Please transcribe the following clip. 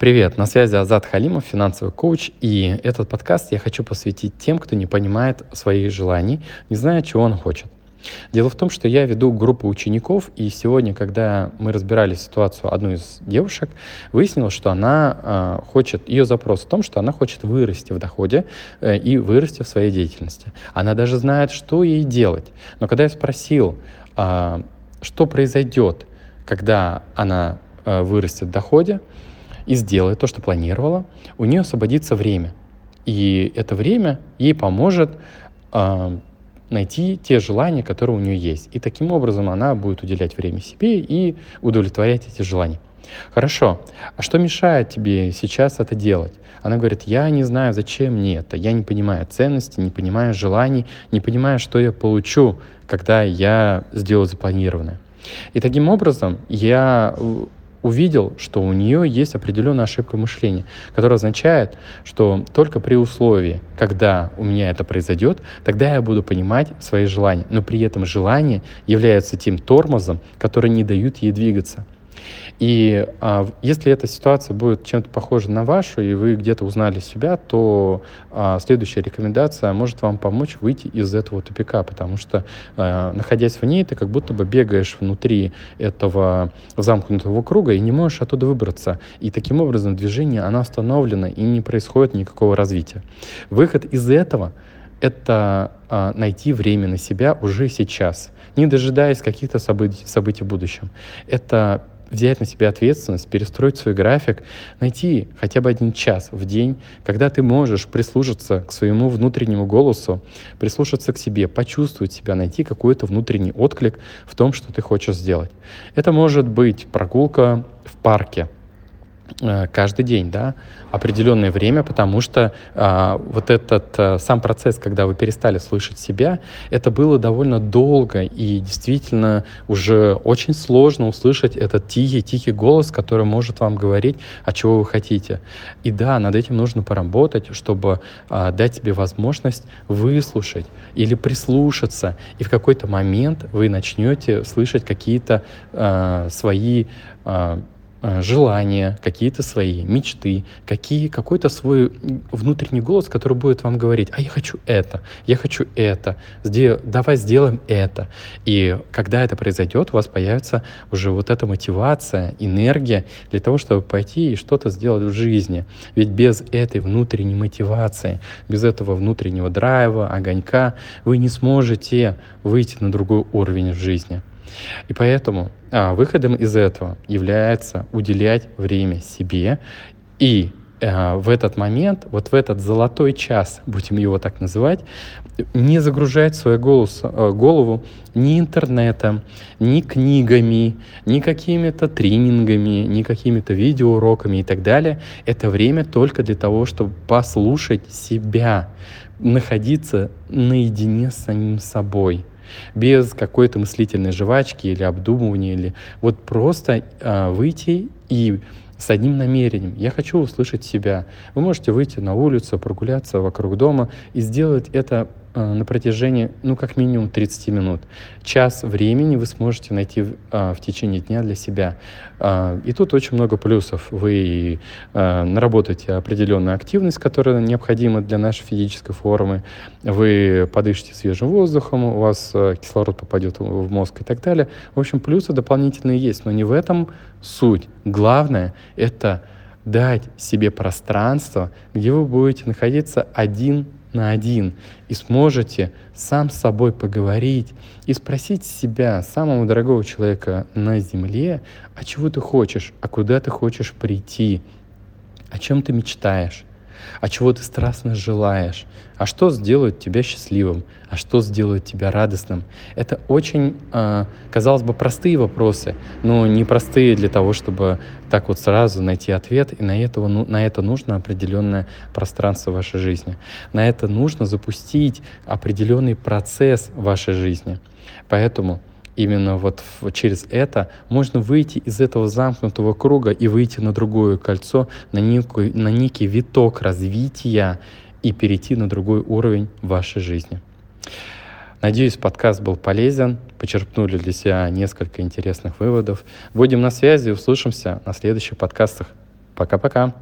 Привет, на связи Азат Халимов, финансовый коуч, и этот подкаст я хочу посвятить тем, кто не понимает своих желаний, не знает, чего он хочет. Дело в том, что я веду группу учеников, и сегодня, когда мы разбирали ситуацию одной из девушек, выяснилось, что она э, хочет, ее запрос в том, что она хочет вырасти в доходе э, и вырасти в своей деятельности. Она даже знает, что ей делать. Но когда я спросил, э, что произойдет, когда она э, вырастет в доходе, и сделает то, что планировала, у нее освободится время. И это время ей поможет э, найти те желания, которые у нее есть. И таким образом она будет уделять время себе и удовлетворять эти желания. Хорошо, а что мешает тебе сейчас это делать? Она говорит, я не знаю, зачем мне это, я не понимаю ценности, не понимаю желаний, не понимаю, что я получу, когда я сделаю запланированное. И таким образом я увидел, что у нее есть определенная ошибка мышления, которая означает, что только при условии, когда у меня это произойдет, тогда я буду понимать свои желания. Но при этом желания являются тем тормозом, который не дают ей двигаться. И а, если эта ситуация будет чем-то похожа на вашу, и вы где-то узнали себя, то а, следующая рекомендация может вам помочь выйти из этого тупика, потому что, а, находясь в ней, ты как будто бы бегаешь внутри этого замкнутого круга и не можешь оттуда выбраться. И таким образом движение, оно остановлено, и не происходит никакого развития. Выход из этого — это а, найти время на себя уже сейчас, не дожидаясь каких-то событий, событий в будущем. Это взять на себя ответственность, перестроить свой график, найти хотя бы один час в день, когда ты можешь прислушаться к своему внутреннему голосу, прислушаться к себе, почувствовать себя, найти какой-то внутренний отклик в том, что ты хочешь сделать. Это может быть прогулка в парке, каждый день, да, определенное время, потому что а, вот этот а, сам процесс, когда вы перестали слышать себя, это было довольно долго и действительно уже очень сложно услышать этот тихий-тихий голос, который может вам говорить, о чего вы хотите. И да, над этим нужно поработать, чтобы а, дать себе возможность выслушать или прислушаться, и в какой-то момент вы начнете слышать какие-то а, свои а, Э, желания, какие-то свои мечты, какие, какой-то свой внутренний голос, который будет вам говорить, а я хочу это, я хочу это, сдел, давай сделаем это. И когда это произойдет, у вас появится уже вот эта мотивация, энергия для того, чтобы пойти и что-то сделать в жизни. Ведь без этой внутренней мотивации, без этого внутреннего драйва, огонька, вы не сможете выйти на другой уровень в жизни. И поэтому а, выходом из этого является уделять время себе и а, в этот момент, вот в этот золотой час, будем его так называть, не загружать свою голос, а, голову ни интернетом, ни книгами, ни какими-то тренингами, ни какими-то видеоуроками и так далее. Это время только для того, чтобы послушать себя, находиться наедине с самим собой – без какой-то мыслительной жвачки или обдумывания, или вот просто э, выйти и с одним намерением. Я хочу услышать себя. Вы можете выйти на улицу, прогуляться вокруг дома и сделать это на протяжении, ну, как минимум 30 минут. Час времени вы сможете найти а, в течение дня для себя. А, и тут очень много плюсов. Вы наработаете определенную активность, которая необходима для нашей физической формы. Вы подышите свежим воздухом, у вас кислород попадет в мозг и так далее. В общем, плюсы дополнительные есть, но не в этом суть. Главное — это дать себе пространство, где вы будете находиться один на один и сможете сам с собой поговорить и спросить себя, самого дорогого человека на земле, а чего ты хочешь, а куда ты хочешь прийти, о чем ты мечтаешь, а чего ты страстно желаешь, а что сделает тебя счастливым, а что сделает тебя радостным. Это очень, а, казалось бы, простые вопросы, но не простые для того, чтобы так вот сразу найти ответ, и на, этого, ну, на это нужно определенное пространство вашей жизни. На это нужно запустить определенный процесс вашей жизни. Поэтому именно вот через это можно выйти из этого замкнутого круга и выйти на другое кольцо, на, некую, на некий виток развития и перейти на другой уровень вашей жизни. Надеюсь, подкаст был полезен, почерпнули для себя несколько интересных выводов. Будем на связи, услышимся на следующих подкастах. Пока-пока.